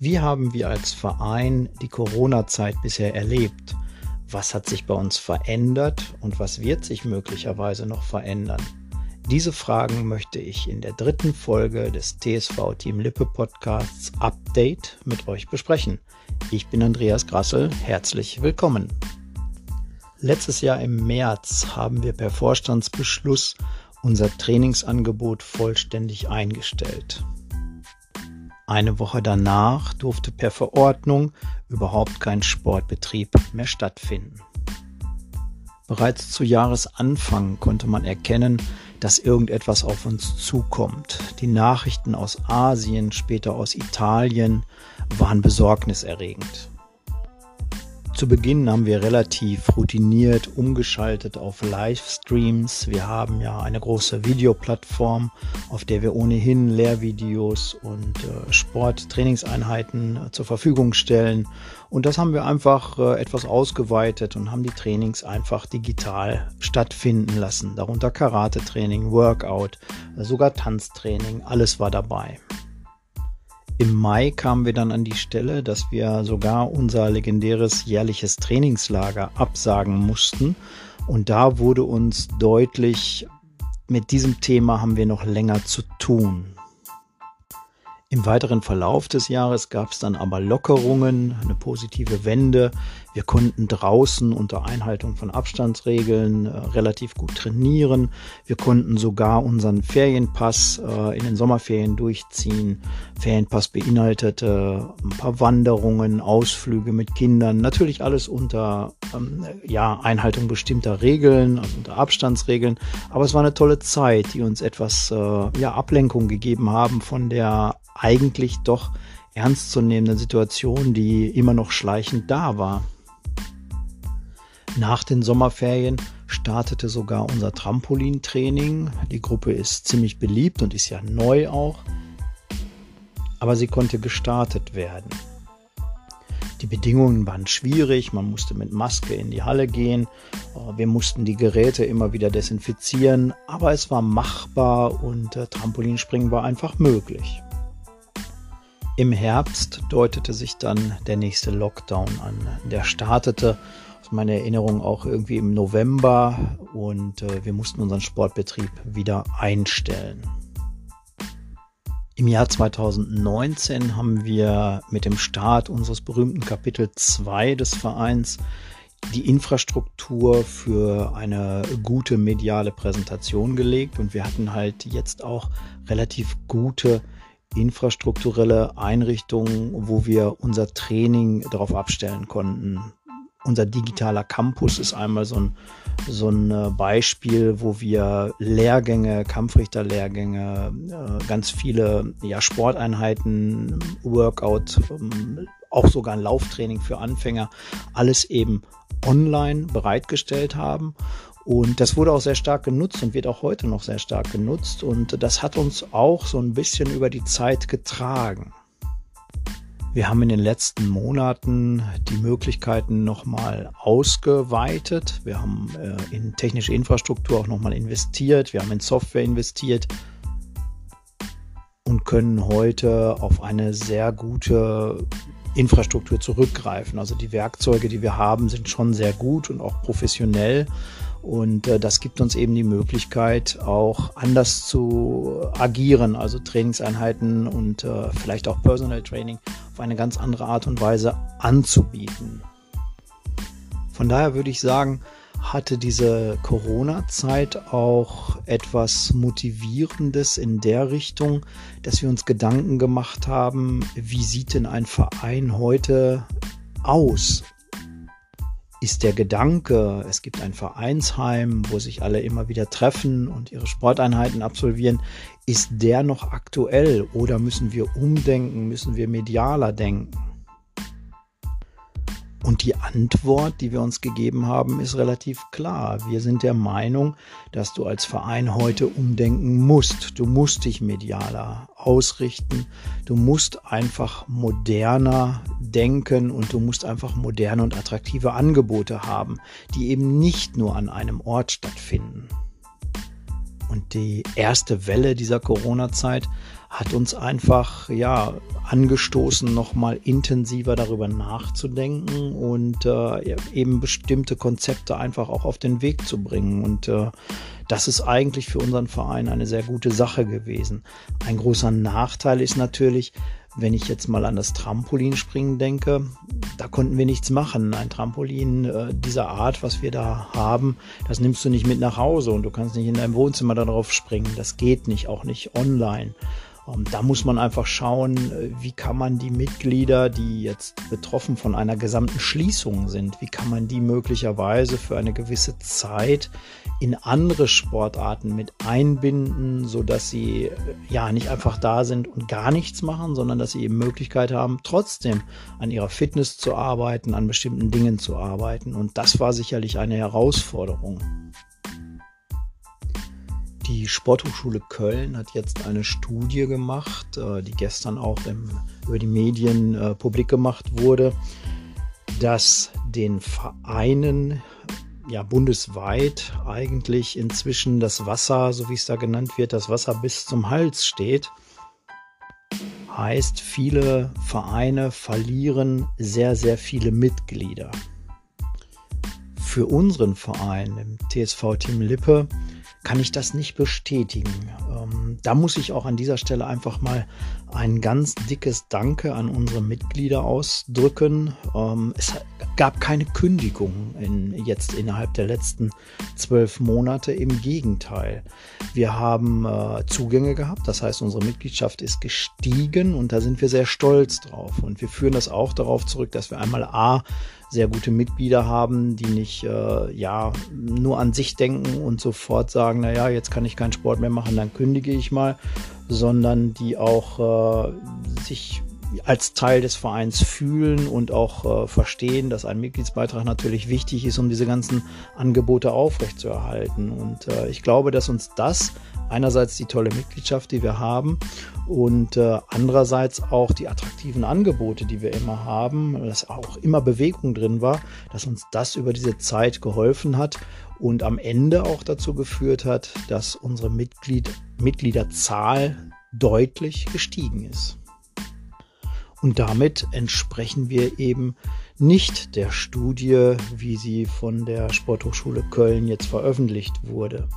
Wie haben wir als Verein die Corona-Zeit bisher erlebt? Was hat sich bei uns verändert und was wird sich möglicherweise noch verändern? Diese Fragen möchte ich in der dritten Folge des TSV Team Lippe Podcasts Update mit euch besprechen. Ich bin Andreas Grassel, herzlich willkommen. Letztes Jahr im März haben wir per Vorstandsbeschluss unser Trainingsangebot vollständig eingestellt. Eine Woche danach durfte per Verordnung überhaupt kein Sportbetrieb mehr stattfinden. Bereits zu Jahresanfang konnte man erkennen, dass irgendetwas auf uns zukommt. Die Nachrichten aus Asien, später aus Italien waren besorgniserregend. Zu Beginn haben wir relativ routiniert umgeschaltet auf Livestreams. Wir haben ja eine große Videoplattform, auf der wir ohnehin Lehrvideos und äh, Sporttrainingseinheiten äh, zur Verfügung stellen. Und das haben wir einfach äh, etwas ausgeweitet und haben die Trainings einfach digital stattfinden lassen. Darunter Karate-Training, Workout, äh, sogar Tanztraining, alles war dabei. Im Mai kamen wir dann an die Stelle, dass wir sogar unser legendäres jährliches Trainingslager absagen mussten. Und da wurde uns deutlich, mit diesem Thema haben wir noch länger zu tun. Im weiteren Verlauf des Jahres gab es dann aber Lockerungen, eine positive Wende. Wir konnten draußen unter Einhaltung von Abstandsregeln äh, relativ gut trainieren. Wir konnten sogar unseren Ferienpass äh, in den Sommerferien durchziehen. Ferienpass beinhaltete ein paar Wanderungen, Ausflüge mit Kindern, natürlich alles unter ähm, ja, Einhaltung bestimmter Regeln, also unter Abstandsregeln. Aber es war eine tolle Zeit, die uns etwas äh, ja, Ablenkung gegeben haben von der eigentlich doch ernstzunehmende Situation, die immer noch schleichend da war. Nach den Sommerferien startete sogar unser Trampolintraining. Die Gruppe ist ziemlich beliebt und ist ja neu auch, aber sie konnte gestartet werden. Die Bedingungen waren schwierig, man musste mit Maske in die Halle gehen, wir mussten die Geräte immer wieder desinfizieren, aber es war machbar und Trampolinspringen war einfach möglich. Im Herbst deutete sich dann der nächste Lockdown an. Der startete aus meiner Erinnerung auch irgendwie im November und äh, wir mussten unseren Sportbetrieb wieder einstellen. Im Jahr 2019 haben wir mit dem Start unseres berühmten Kapitel 2 des Vereins die Infrastruktur für eine gute mediale Präsentation gelegt und wir hatten halt jetzt auch relativ gute infrastrukturelle Einrichtungen, wo wir unser Training darauf abstellen konnten. Unser digitaler Campus ist einmal so ein, so ein äh, Beispiel, wo wir Lehrgänge, Kampfrichterlehrgänge, äh, ganz viele ja, Sporteinheiten, Workout, ähm, auch sogar ein Lauftraining für Anfänger, alles eben online bereitgestellt haben und das wurde auch sehr stark genutzt und wird auch heute noch sehr stark genutzt. Und das hat uns auch so ein bisschen über die Zeit getragen. Wir haben in den letzten Monaten die Möglichkeiten nochmal ausgeweitet. Wir haben äh, in technische Infrastruktur auch nochmal investiert. Wir haben in Software investiert und können heute auf eine sehr gute Infrastruktur zurückgreifen. Also die Werkzeuge, die wir haben, sind schon sehr gut und auch professionell. Und äh, das gibt uns eben die Möglichkeit, auch anders zu agieren, also Trainingseinheiten und äh, vielleicht auch Personal Training auf eine ganz andere Art und Weise anzubieten. Von daher würde ich sagen, hatte diese Corona-Zeit auch etwas Motivierendes in der Richtung, dass wir uns Gedanken gemacht haben, wie sieht denn ein Verein heute aus? Ist der Gedanke, es gibt ein Vereinsheim, wo sich alle immer wieder treffen und ihre Sporteinheiten absolvieren, ist der noch aktuell oder müssen wir umdenken, müssen wir medialer denken? Und die Antwort, die wir uns gegeben haben, ist relativ klar. Wir sind der Meinung, dass du als Verein heute umdenken musst. Du musst dich medialer ausrichten. Du musst einfach moderner denken und du musst einfach moderne und attraktive Angebote haben, die eben nicht nur an einem Ort stattfinden. Und die erste Welle dieser Corona-Zeit hat uns einfach ja angestoßen, nochmal intensiver darüber nachzudenken und äh, eben bestimmte Konzepte einfach auch auf den Weg zu bringen. Und äh, das ist eigentlich für unseren Verein eine sehr gute Sache gewesen. Ein großer Nachteil ist natürlich, wenn ich jetzt mal an das Trampolinspringen denke, da konnten wir nichts machen. Ein Trampolin äh, dieser Art, was wir da haben, das nimmst du nicht mit nach Hause und du kannst nicht in deinem Wohnzimmer darauf springen. Das geht nicht, auch nicht online. Ähm, da muss man einfach schauen, äh, wie kann man die Mitglieder, die jetzt betroffen von einer gesamten Schließung sind, wie kann man die möglicherweise für eine gewisse Zeit in andere Sportarten mit einbinden, so dass sie äh, ja nicht einfach da sind und gar nichts machen, sondern dass sie eben Möglichkeit haben, trotzdem an ihrer Fitness zu arbeiten, an bestimmten Dingen zu arbeiten. Und das war sicherlich eine Herausforderung. Die Sporthochschule Köln hat jetzt eine Studie gemacht, äh, die gestern auch im, über die Medien äh, publik gemacht wurde, dass den Vereinen ja bundesweit eigentlich inzwischen das Wasser, so wie es da genannt wird, das Wasser bis zum Hals steht. Heißt, viele Vereine verlieren sehr, sehr viele Mitglieder. Für unseren Verein, im TSV Team Lippe, kann ich das nicht bestätigen. Ähm, da muss ich auch an dieser Stelle einfach mal ein ganz dickes Danke an unsere Mitglieder ausdrücken. Ähm, es gab keine Kündigung in, jetzt innerhalb der letzten zwölf Monate. Im Gegenteil. Wir haben äh, Zugänge gehabt, das heißt, unsere Mitgliedschaft ist gestiegen und da sind wir sehr stolz drauf. Und wir führen das auch darauf zurück, dass wir einmal A sehr gute Mitglieder haben, die nicht äh, ja nur an sich denken und sofort sagen, naja, jetzt kann ich keinen Sport mehr machen, dann kündige ich mal, sondern die auch äh, sich als Teil des Vereins fühlen und auch äh, verstehen, dass ein Mitgliedsbeitrag natürlich wichtig ist, um diese ganzen Angebote aufrechtzuerhalten. Und äh, ich glaube, dass uns das einerseits die tolle Mitgliedschaft, die wir haben und äh, andererseits auch die attraktiven Angebote, die wir immer haben, dass auch immer Bewegung drin war, dass uns das über diese Zeit geholfen hat und am Ende auch dazu geführt hat, dass unsere Mitglied Mitgliederzahl deutlich gestiegen ist. Und damit entsprechen wir eben nicht der Studie, wie sie von der Sporthochschule Köln jetzt veröffentlicht wurde.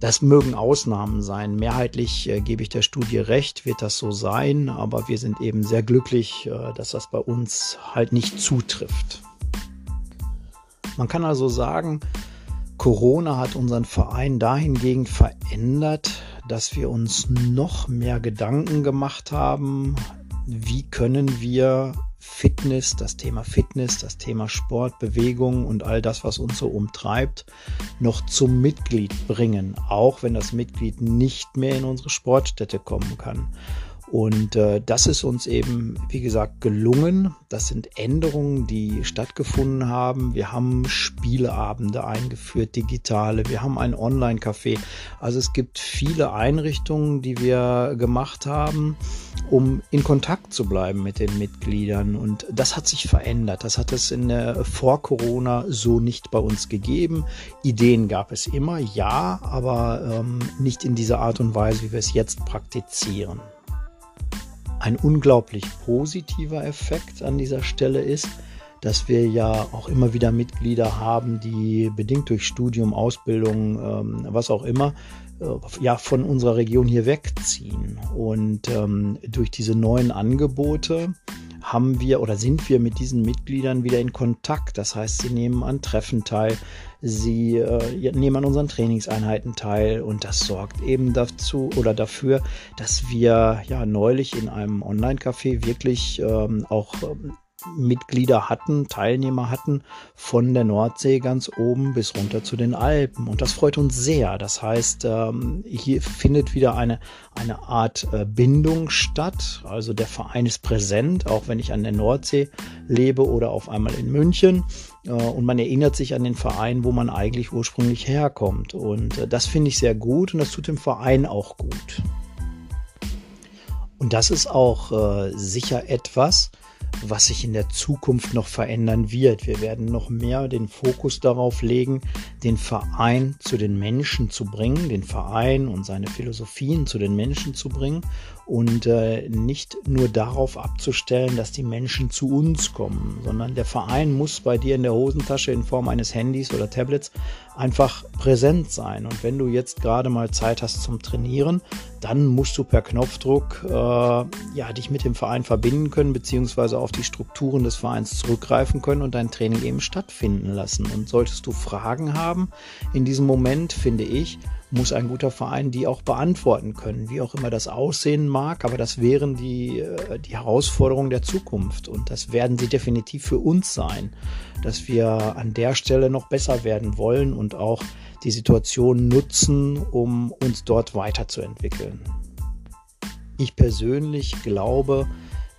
Das mögen Ausnahmen sein. Mehrheitlich äh, gebe ich der Studie recht, wird das so sein, aber wir sind eben sehr glücklich, äh, dass das bei uns halt nicht zutrifft. Man kann also sagen, Corona hat unseren Verein dahingehend verändert, dass wir uns noch mehr Gedanken gemacht haben, wie können wir Fitness, das Thema Fitness, das Thema Sport, Bewegung und all das, was uns so umtreibt, noch zum Mitglied bringen, auch wenn das Mitglied nicht mehr in unsere Sportstätte kommen kann. Und äh, das ist uns eben, wie gesagt, gelungen. Das sind Änderungen, die stattgefunden haben. Wir haben Spieleabende eingeführt, digitale. Wir haben ein Online-Café. Also es gibt viele Einrichtungen, die wir gemacht haben, um in Kontakt zu bleiben mit den Mitgliedern. Und das hat sich verändert. Das hat es in der, vor Corona so nicht bei uns gegeben. Ideen gab es immer, ja, aber ähm, nicht in dieser Art und Weise, wie wir es jetzt praktizieren. Ein unglaublich positiver Effekt an dieser Stelle ist, dass wir ja auch immer wieder Mitglieder haben, die bedingt durch Studium, Ausbildung, ähm, was auch immer, äh, ja von unserer Region hier wegziehen. Und ähm, durch diese neuen Angebote haben wir oder sind wir mit diesen Mitgliedern wieder in Kontakt. Das heißt, sie nehmen an Treffen teil, sie äh, nehmen an unseren Trainingseinheiten teil und das sorgt eben dazu oder dafür, dass wir ja neulich in einem Online-Café wirklich ähm, auch ähm, Mitglieder hatten, Teilnehmer hatten von der Nordsee ganz oben bis runter zu den Alpen. Und das freut uns sehr. Das heißt, ähm, hier findet wieder eine, eine Art äh, Bindung statt. Also der Verein ist präsent, auch wenn ich an der Nordsee lebe oder auf einmal in München. Äh, und man erinnert sich an den Verein, wo man eigentlich ursprünglich herkommt. Und äh, das finde ich sehr gut und das tut dem Verein auch gut. Und das ist auch sicher etwas, was sich in der Zukunft noch verändern wird. Wir werden noch mehr den Fokus darauf legen, den Verein zu den Menschen zu bringen, den Verein und seine Philosophien zu den Menschen zu bringen und äh, nicht nur darauf abzustellen, dass die Menschen zu uns kommen, sondern der Verein muss bei dir in der Hosentasche in Form eines Handys oder Tablets einfach präsent sein. Und wenn du jetzt gerade mal Zeit hast zum Trainieren, dann musst du per Knopfdruck äh, ja, dich mit dem Verein verbinden können, beziehungsweise auf die Strukturen des Vereins zurückgreifen können und dein Training eben stattfinden lassen. Und solltest du Fragen haben in diesem Moment, finde ich, muss ein guter Verein die auch beantworten können, wie auch immer das aussehen mag. Aber das wären die, äh, die Herausforderungen der Zukunft und das werden sie definitiv für uns sein, dass wir an der Stelle noch besser werden wollen und auch die Situation nutzen, um uns dort weiterzuentwickeln. Ich persönlich glaube,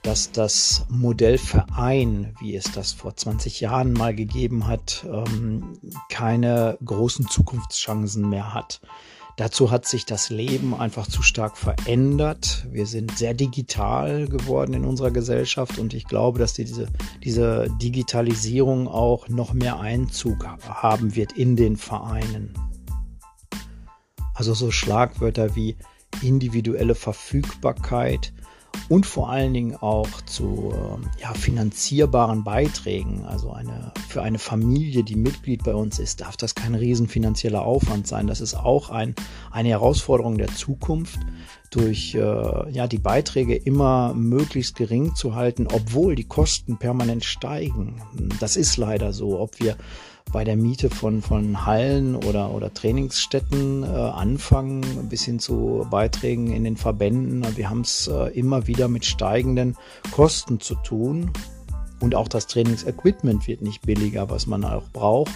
dass das Modell Verein, wie es das vor 20 Jahren mal gegeben hat, ähm, keine großen Zukunftschancen mehr hat. Dazu hat sich das Leben einfach zu stark verändert. Wir sind sehr digital geworden in unserer Gesellschaft und ich glaube, dass diese, diese Digitalisierung auch noch mehr Einzug haben wird in den Vereinen. Also so Schlagwörter wie individuelle Verfügbarkeit, und vor allen Dingen auch zu ähm, ja, finanzierbaren Beiträgen. Also eine, für eine Familie, die Mitglied bei uns ist, darf das kein riesen finanzieller Aufwand sein. Das ist auch ein, eine Herausforderung der Zukunft, durch äh, ja, die Beiträge immer möglichst gering zu halten, obwohl die Kosten permanent steigen. Das ist leider so. Ob wir bei der Miete von, von Hallen oder, oder Trainingsstätten äh, anfangen, bis hin zu Beiträgen in den Verbänden. Wir haben es äh, immer wieder mit steigenden Kosten zu tun. Und auch das Trainingsequipment wird nicht billiger, was man auch braucht.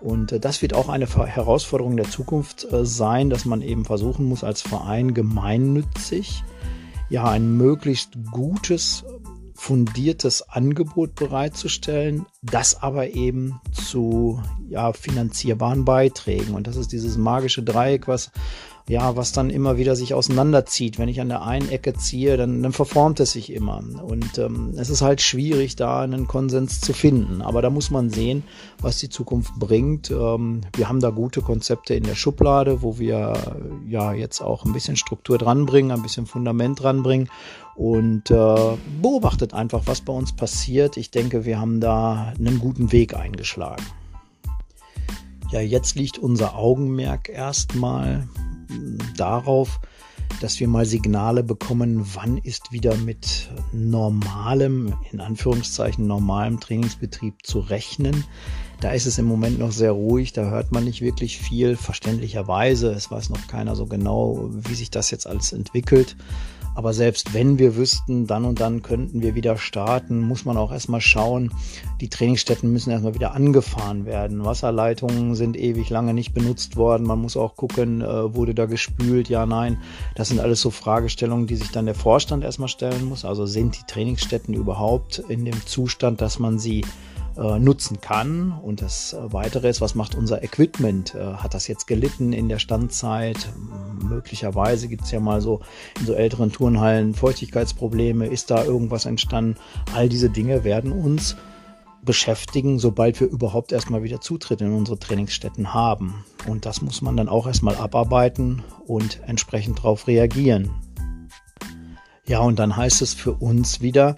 Und äh, das wird auch eine Herausforderung der Zukunft äh, sein, dass man eben versuchen muss, als Verein gemeinnützig ja ein möglichst gutes fundiertes Angebot bereitzustellen, das aber eben zu ja, finanzierbaren Beiträgen. Und das ist dieses magische Dreieck, was ja, was dann immer wieder sich auseinanderzieht. Wenn ich an der einen Ecke ziehe, dann, dann verformt es sich immer. Und ähm, es ist halt schwierig, da einen Konsens zu finden. Aber da muss man sehen, was die Zukunft bringt. Ähm, wir haben da gute Konzepte in der Schublade, wo wir ja jetzt auch ein bisschen Struktur dranbringen, ein bisschen Fundament dranbringen und äh, beobachtet einfach, was bei uns passiert. Ich denke, wir haben da einen guten Weg eingeschlagen. Ja, jetzt liegt unser Augenmerk erstmal darauf, dass wir mal Signale bekommen, wann ist wieder mit normalem, in Anführungszeichen normalem Trainingsbetrieb zu rechnen. Da ist es im Moment noch sehr ruhig, da hört man nicht wirklich viel, verständlicherweise. Es weiß noch keiner so genau, wie sich das jetzt alles entwickelt. Aber selbst wenn wir wüssten, dann und dann könnten wir wieder starten, muss man auch erstmal schauen. Die Trainingsstätten müssen erstmal wieder angefahren werden. Wasserleitungen sind ewig lange nicht benutzt worden. Man muss auch gucken, äh, wurde da gespült? Ja, nein. Das sind alles so Fragestellungen, die sich dann der Vorstand erstmal stellen muss. Also sind die Trainingsstätten überhaupt in dem Zustand, dass man sie äh, nutzen kann. Und das äh, Weitere ist, was macht unser Equipment? Äh, hat das jetzt gelitten in der Standzeit? Möglicherweise gibt es ja mal so in so älteren Turnhallen Feuchtigkeitsprobleme. Ist da irgendwas entstanden? All diese Dinge werden uns beschäftigen, sobald wir überhaupt erstmal wieder Zutritt in unsere Trainingsstätten haben. Und das muss man dann auch erstmal abarbeiten und entsprechend darauf reagieren. Ja, und dann heißt es für uns wieder,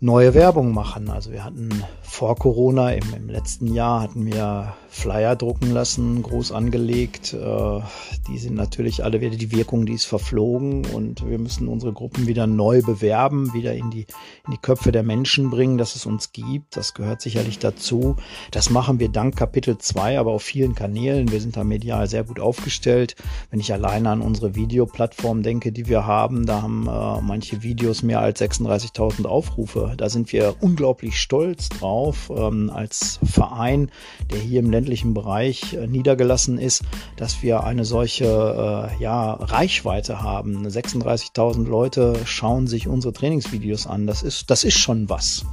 neue Werbung machen. Also wir hatten vor Corona, im, im letzten Jahr, hatten wir Flyer drucken lassen, groß angelegt. Äh, die sind natürlich alle wieder, die Wirkung, die ist verflogen und wir müssen unsere Gruppen wieder neu bewerben, wieder in die, in die Köpfe der Menschen bringen, dass es uns gibt. Das gehört sicherlich dazu. Das machen wir dank Kapitel 2, aber auf vielen Kanälen. Wir sind da medial sehr gut aufgestellt. Wenn ich alleine an unsere Videoplattform denke, die wir haben, da haben äh, manche Videos mehr als 36.000 Aufrufe. Da sind wir unglaublich stolz drauf ähm, als Verein, der hier im ländlichen Bereich äh, niedergelassen ist, dass wir eine solche äh, ja, Reichweite haben. 36.000 Leute schauen sich unsere Trainingsvideos an. Das ist, das ist schon was.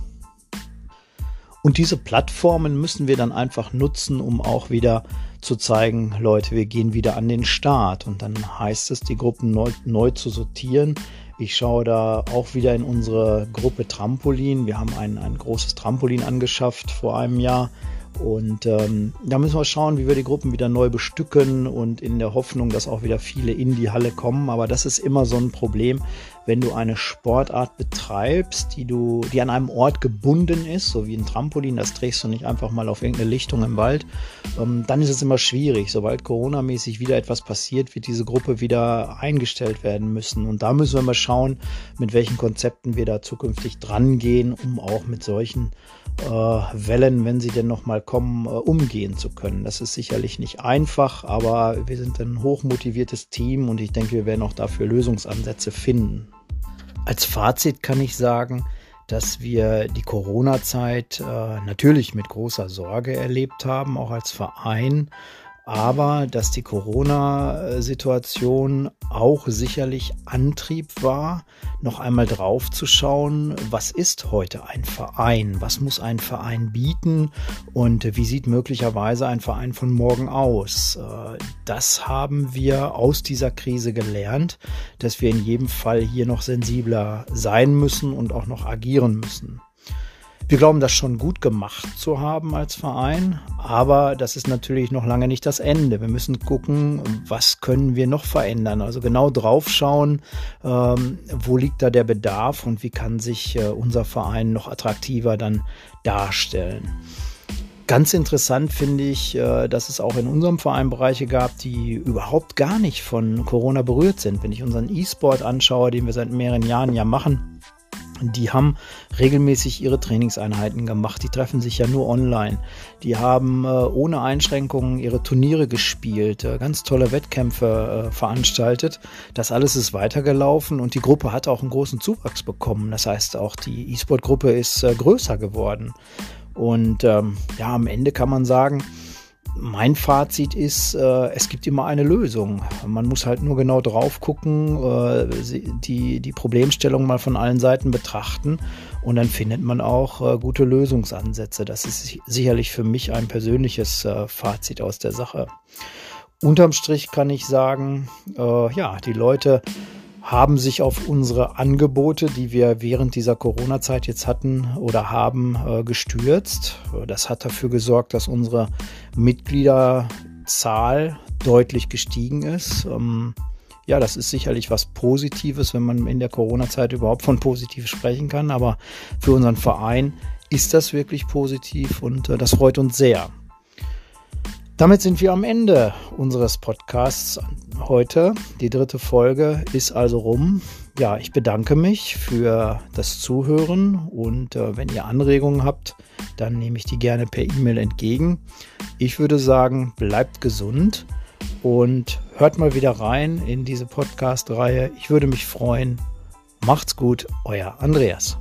Und diese Plattformen müssen wir dann einfach nutzen, um auch wieder zu zeigen, Leute, wir gehen wieder an den Start. Und dann heißt es, die Gruppen neu, neu zu sortieren Ich schaue da auch wieder in unsere Gruppe Trampolin. Wir haben ein, ein großes Trampolin angeschafft vor einem Jahr und ähm, da müssen wir schauen, wie wir die Gruppen wieder neu bestücken und in der Hoffnung, dass auch wieder viele in die Halle kommen. Aber das ist immer so ein Problem, wenn du eine Sportart betreibst, die du, die an einem Ort gebunden ist, so wie ein Trampolin, das trägst du nicht einfach mal auf irgendeine Lichtung im Wald, ähm, dann ist es immer schwierig. Sobald Corona-mäßig wieder etwas passiert, wird diese Gruppe wieder eingestellt werden müssen. Und da müssen wir mal schauen, mit welchen Konzepten wir da zukünftig dran gehen, um auch mit solchen äh, Wellen, wenn sie denn nochmal kommen, äh, umgehen zu können. Das ist sicherlich nicht einfach, aber wir sind ein hochmotiviertes Team und ich denke, wir werden auch dafür Lösungsansätze finden. Als Fazit kann ich sagen, dass wir die Corona-Zeit äh, natürlich mit großer Sorge erlebt haben, auch als Verein aber dass die Corona-Situation auch sicherlich Antrieb war, noch einmal drauf zu schauen, was ist heute ein Verein, was muss ein Verein bieten und wie sieht möglicherweise ein Verein von morgen aus. Äh, das haben wir aus dieser Krise gelernt, dass wir in jedem Fall hier noch sensibler sein müssen und auch noch agieren müssen. Wir glauben, das schon gut gemacht zu haben als Verein, aber das ist natürlich noch lange nicht das Ende. Wir müssen gucken, was können wir noch verändern. Also genau drauf schauen, ähm, wo liegt da der Bedarf und wie kann sich äh, unser Verein noch attraktiver dann darstellen. Ganz interessant finde ich, äh, dass es auch in unserem Verein Bereiche gab, die überhaupt gar nicht von Corona berührt sind. Wenn ich unseren E-Sport anschaue, den wir seit mehreren Jahren ja machen, die haben regelmäßig ihre Trainingseinheiten gemacht. Die treffen sich ja nur online. Die haben äh, ohne Einschränkungen ihre Turniere gespielt, äh, ganz tolle Wettkämpfe äh, veranstaltet. Das alles ist weitergelaufen und die Gruppe hat auch einen großen Zuwachs bekommen. Das heißt, auch die E-Sport-Gruppe ist äh, größer geworden. Und ähm, ja, am Ende kann man sagen, mein Fazit ist, äh, es gibt immer eine Lösung. Man muss halt nur genau drauf gucken, äh, die, die Problemstellung mal von allen Seiten betrachten und dann findet man auch äh, gute Lösungsansätze. Das ist sicherlich für mich ein persönliches äh, Fazit aus der Sache. Unterm Strich kann ich sagen, äh, ja, die Leute haben sich auf unsere Angebote, die wir während dieser Corona-Zeit jetzt hatten oder haben, äh, gestürzt. Das hat dafür gesorgt, dass unsere Mitgliederzahl deutlich gestiegen ist. Ähm, ja, das ist sicherlich was Positives, wenn man in der Corona-Zeit überhaupt von positiv sprechen kann. Aber für unseren Verein ist das wirklich positiv und äh, das freut uns sehr. Damit sind wir am Ende unseres Podcasts heute. Die dritte Folge ist also rum. Ja, ich bedanke mich für das Zuhören und äh, wenn ihr Anregungen habt, dann nehme ich die gerne per E-Mail entgegen. Ich würde sagen, bleibt gesund und hört mal wieder rein in diese Podcast-Reihe. Ich würde mich freuen. Macht's gut, euer Andreas.